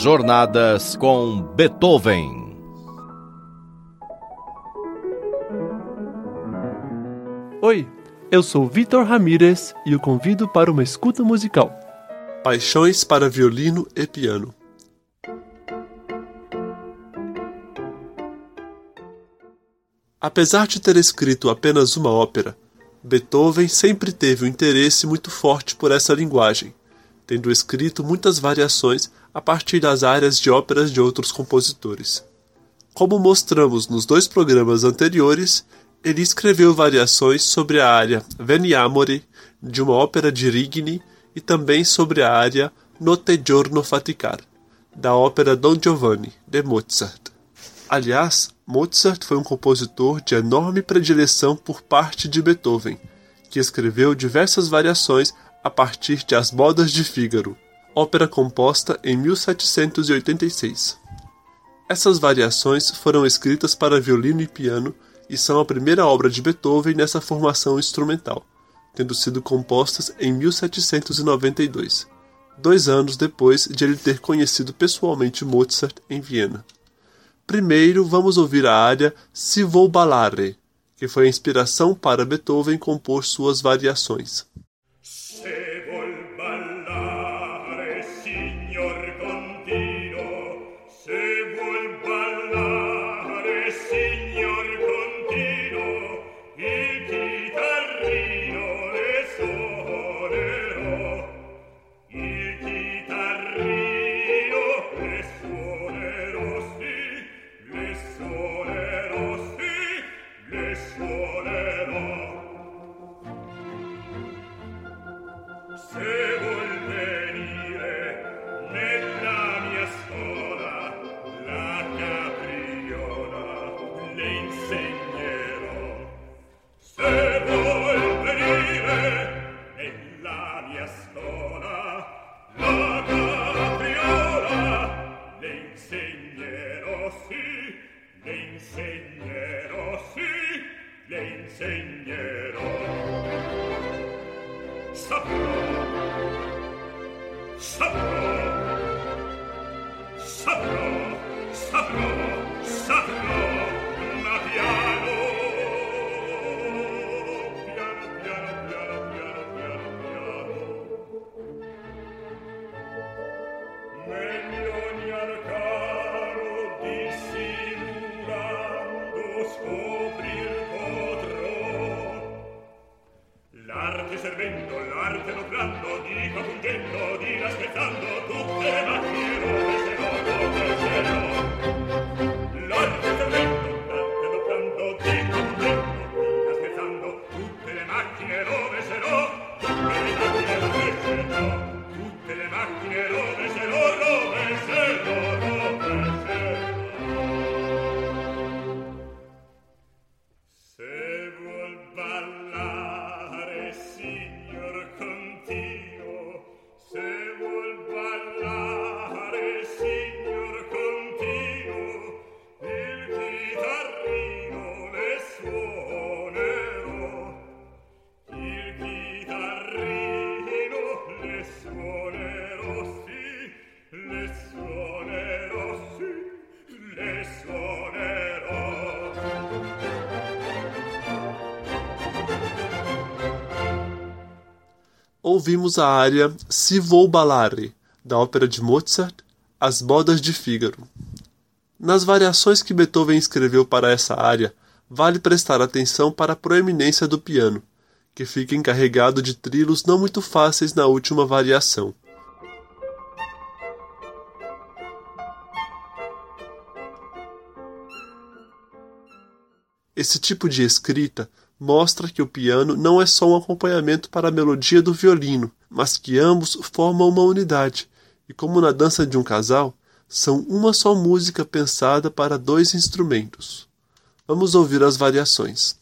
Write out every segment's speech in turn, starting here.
Jornadas com Beethoven. Oi, eu sou Vitor Ramírez e o convido para uma escuta musical. Paixões para violino e piano. Apesar de ter escrito apenas uma ópera, Beethoven sempre teve um interesse muito forte por essa linguagem, tendo escrito muitas variações a partir das áreas de óperas de outros compositores. Como mostramos nos dois programas anteriores, ele escreveu variações sobre a área Veniamore de uma ópera de Rigni e também sobre a área Notte giorno faticar da ópera Don Giovanni de Mozart. Aliás, Mozart foi um compositor de enorme predileção por parte de Beethoven, que escreveu diversas variações a partir de As Bodas de Fígaro, ópera composta em 1786. Essas variações foram escritas para violino e piano e são a primeira obra de Beethoven nessa formação instrumental, tendo sido compostas em 1792, dois anos depois de ele ter conhecido pessoalmente Mozart em Viena. Primeiro vamos ouvir a área Si Vou Ballare, que foi a inspiração para Beethoven compor suas variações. Ouvimos a área Si Vou Ballare, da ópera de Mozart, As Bodas de Fígaro. Nas variações que Beethoven escreveu para essa área, vale prestar atenção para a proeminência do piano, que fica encarregado de trilos não muito fáceis na última variação. Esse tipo de escrita mostra que o piano não é só um acompanhamento para a melodia do violino, mas que ambos formam uma unidade, e como na dança de um casal, são uma só música pensada para dois instrumentos. Vamos ouvir as variações.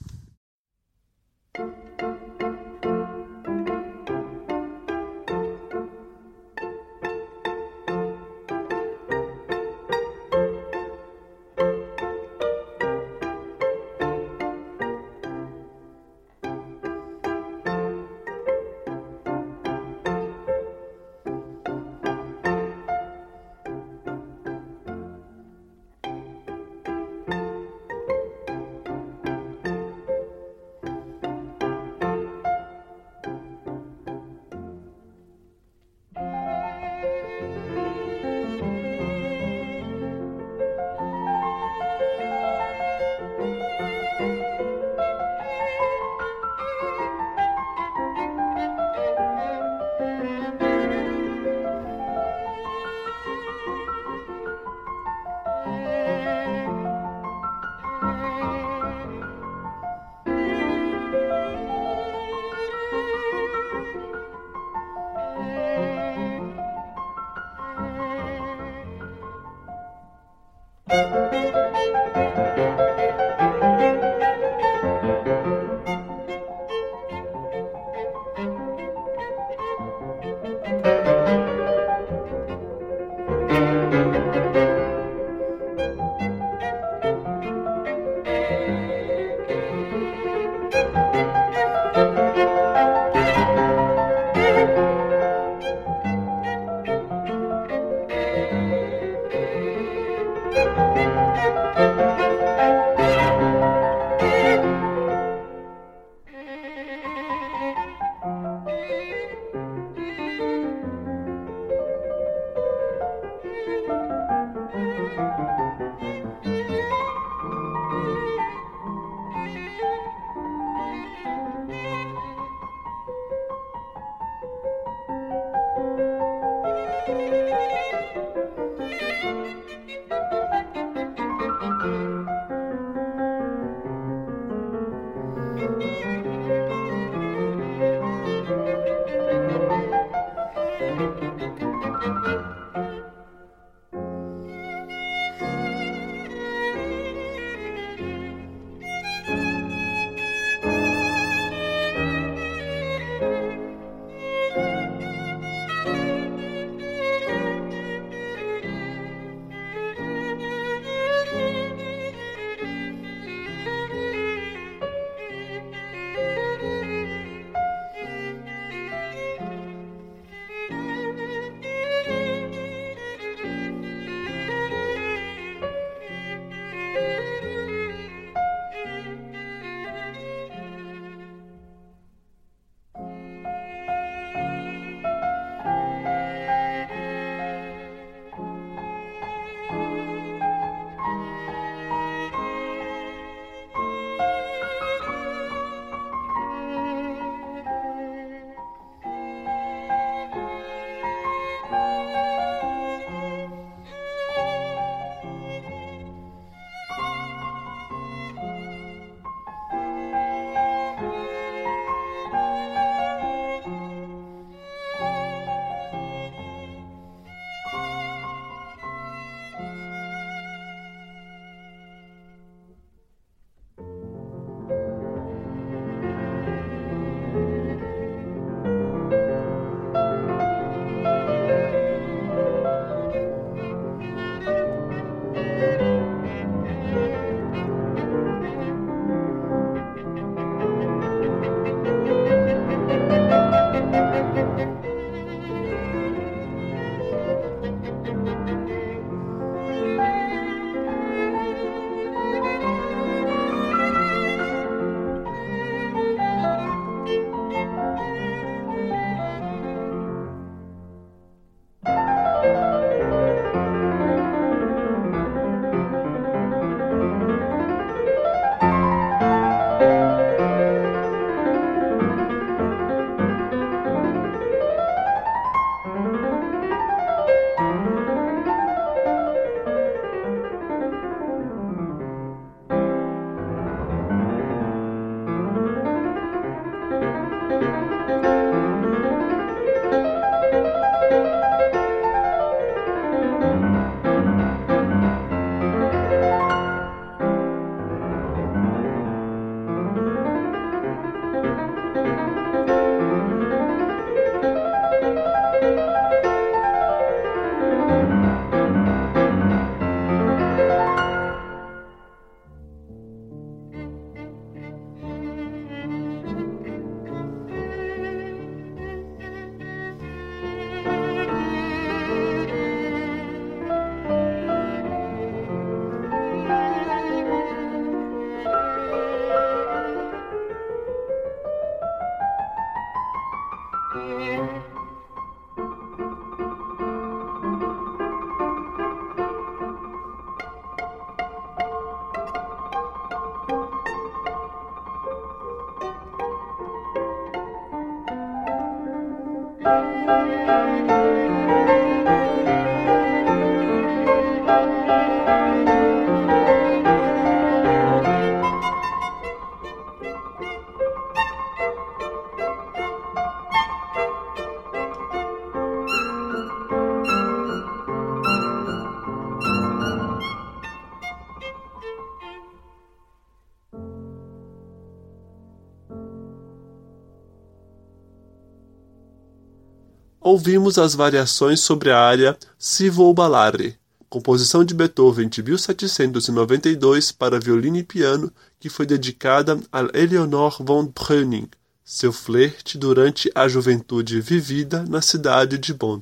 Ouvimos as variações sobre a área Si vou ballare, composição de Beethoven de 1792 para violino e piano, que foi dedicada a Eleonore von Breuning, seu flerte durante a juventude vivida na cidade de Bonn.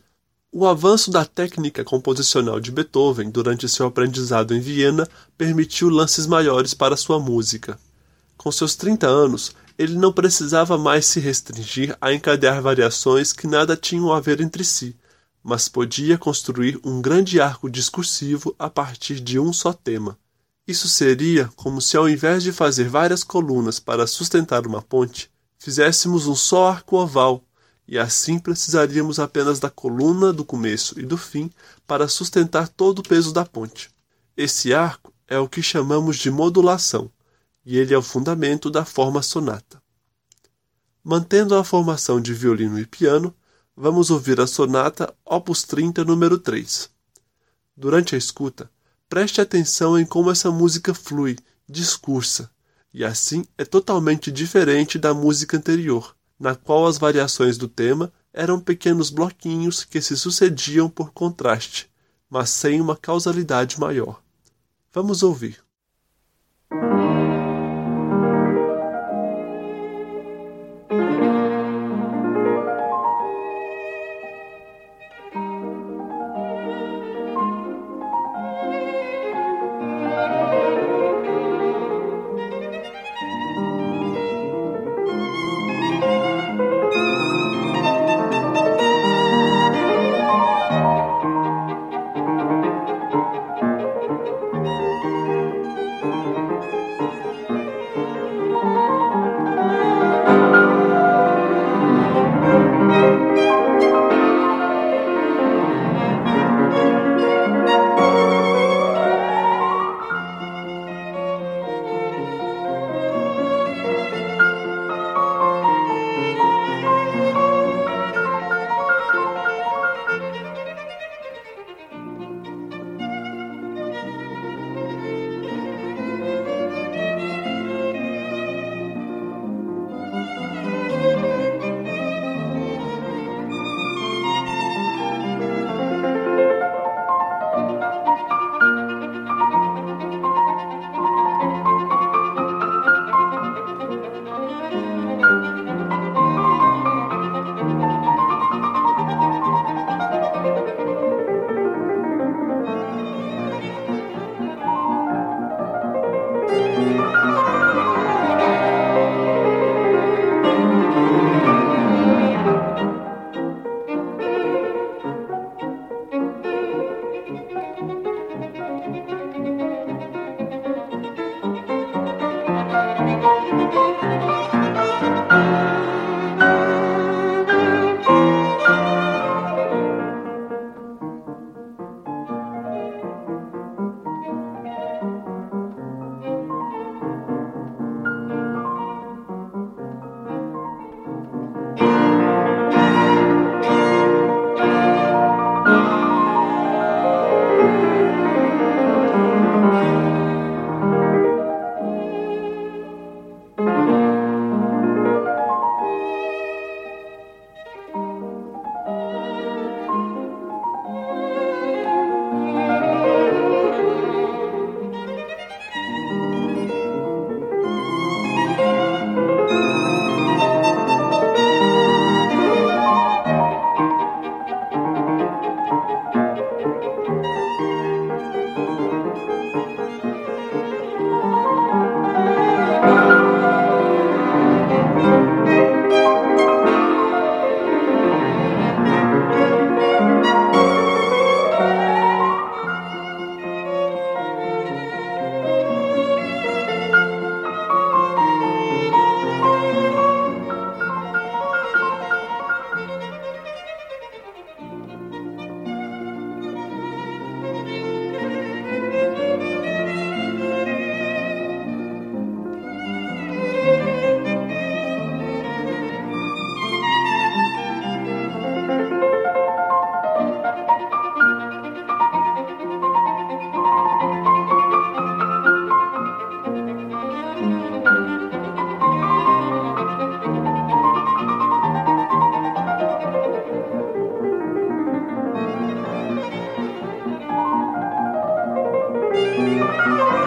O avanço da técnica composicional de Beethoven durante seu aprendizado em Viena permitiu lances maiores para sua música. Com seus 30 anos, ele não precisava mais se restringir a encadear variações que nada tinham a ver entre si, mas podia construir um grande arco discursivo a partir de um só tema. Isso seria como se, ao invés de fazer várias colunas para sustentar uma ponte, fizéssemos um só arco oval, e assim precisaríamos apenas da coluna do começo e do fim para sustentar todo o peso da ponte. Esse arco é o que chamamos de modulação, e ele é o fundamento da forma sonata. Mantendo a formação de violino e piano, vamos ouvir a sonata Opus 30, número 3. Durante a escuta, Preste atenção em como essa música flui, discursa, e assim é totalmente diferente da música anterior, na qual as variações do tema eram pequenos bloquinhos que se sucediam por contraste, mas sem uma causalidade maior. Vamos ouvir. Música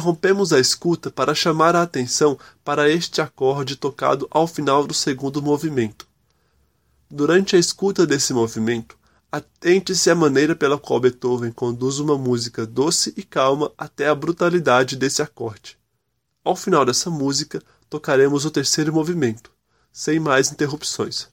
Interrompemos a escuta para chamar a atenção para este acorde tocado ao final do segundo movimento. Durante a escuta desse movimento, atente-se à maneira pela qual Beethoven conduz uma música doce e calma até a brutalidade desse acorde. Ao final dessa música, tocaremos o terceiro movimento, sem mais interrupções.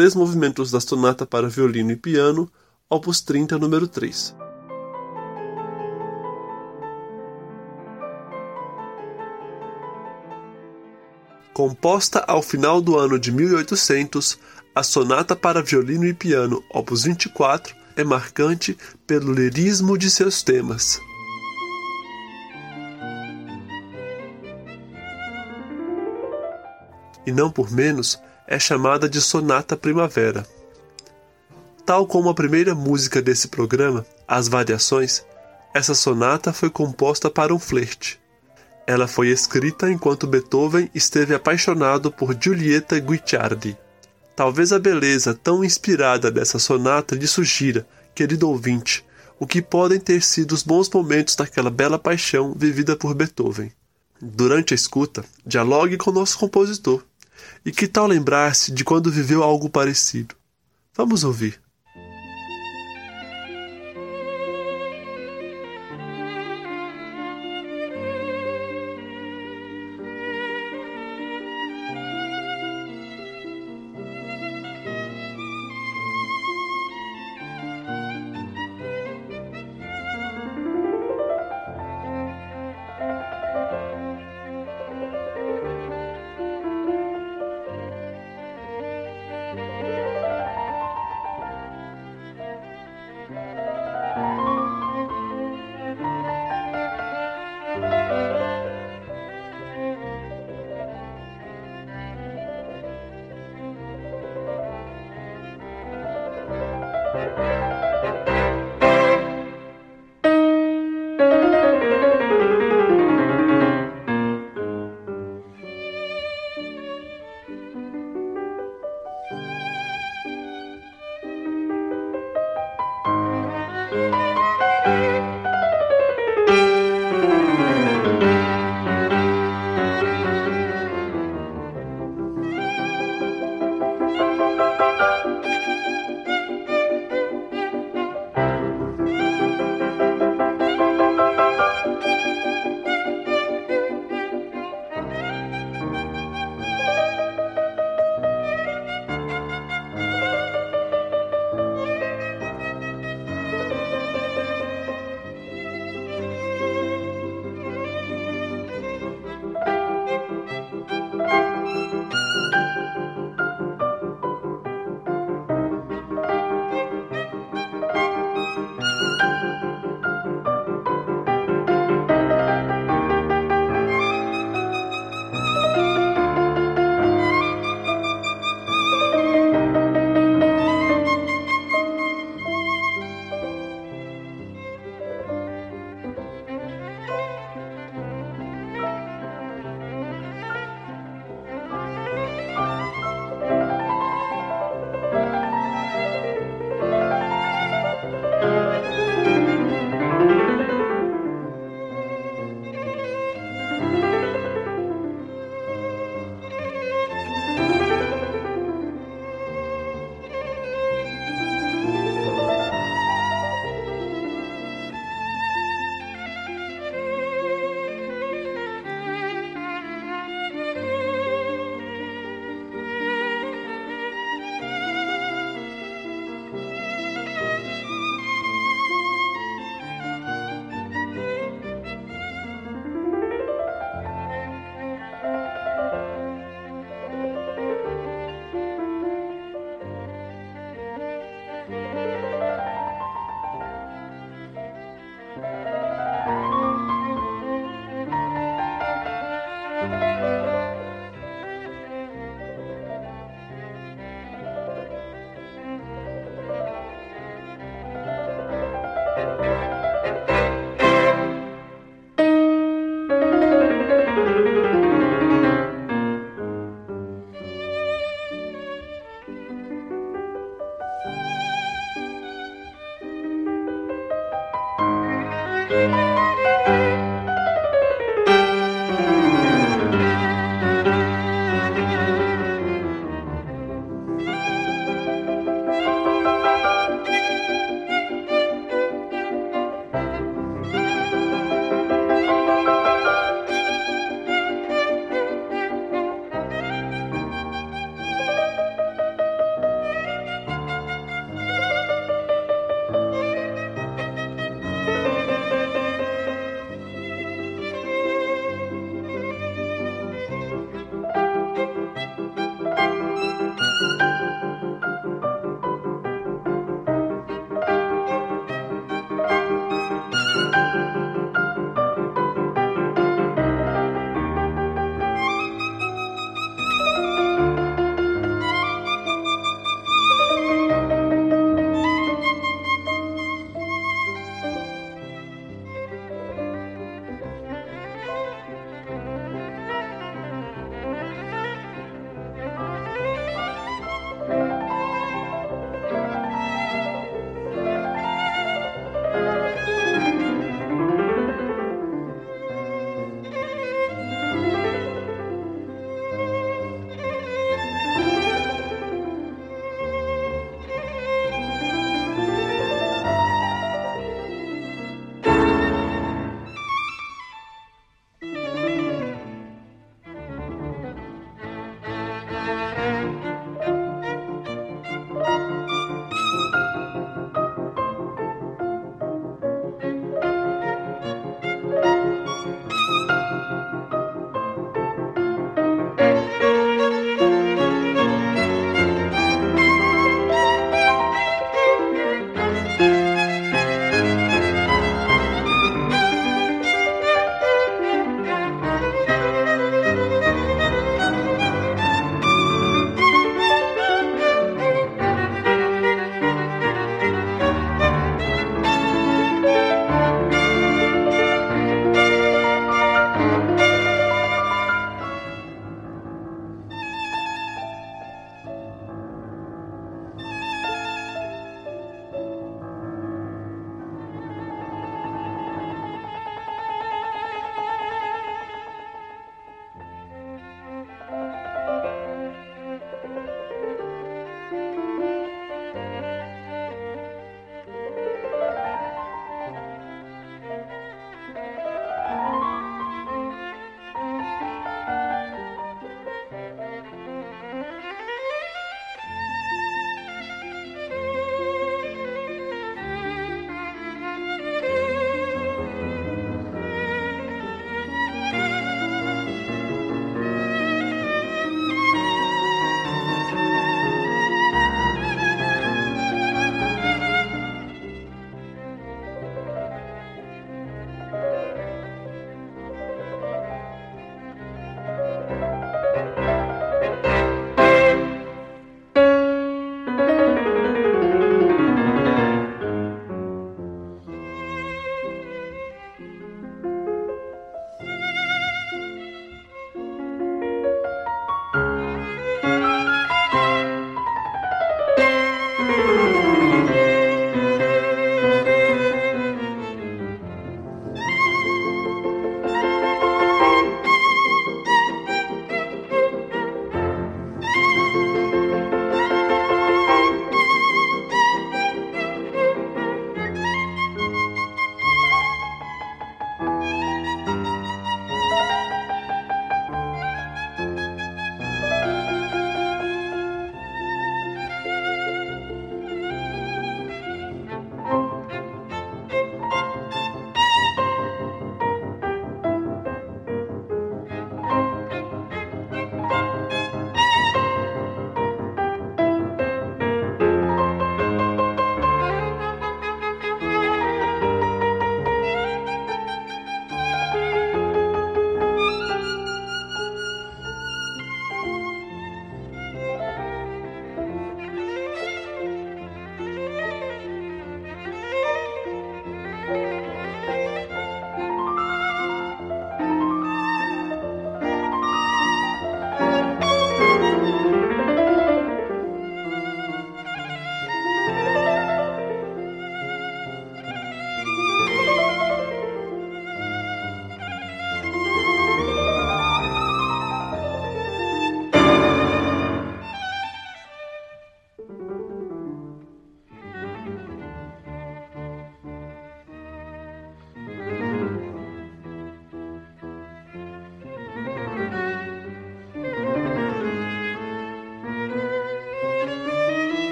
Três movimentos da sonata para violino e piano, opus 30, número 3. Composta ao final do ano de 1800, a sonata para violino e piano, opus 24, é marcante pelo lirismo de seus temas. E não por menos, é chamada de Sonata Primavera. Tal como a primeira música desse programa, As Variações, essa sonata foi composta para um flerte. Ela foi escrita enquanto Beethoven esteve apaixonado por Giulietta Guicciardi. Talvez a beleza tão inspirada dessa sonata lhe sugira, querido ouvinte, o que podem ter sido os bons momentos daquela bela paixão vivida por Beethoven. Durante a escuta, dialogue com nosso compositor. E que tal lembrar-se de quando viveu algo parecido? Vamos ouvir.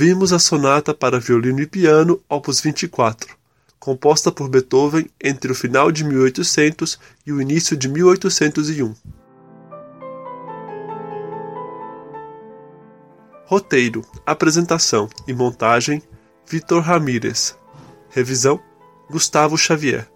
Ouvimos a sonata para violino e piano, opus 24, composta por Beethoven entre o final de 1800 e o início de 1801. Roteiro, apresentação e montagem: Vitor Ramírez. Revisão: Gustavo Xavier.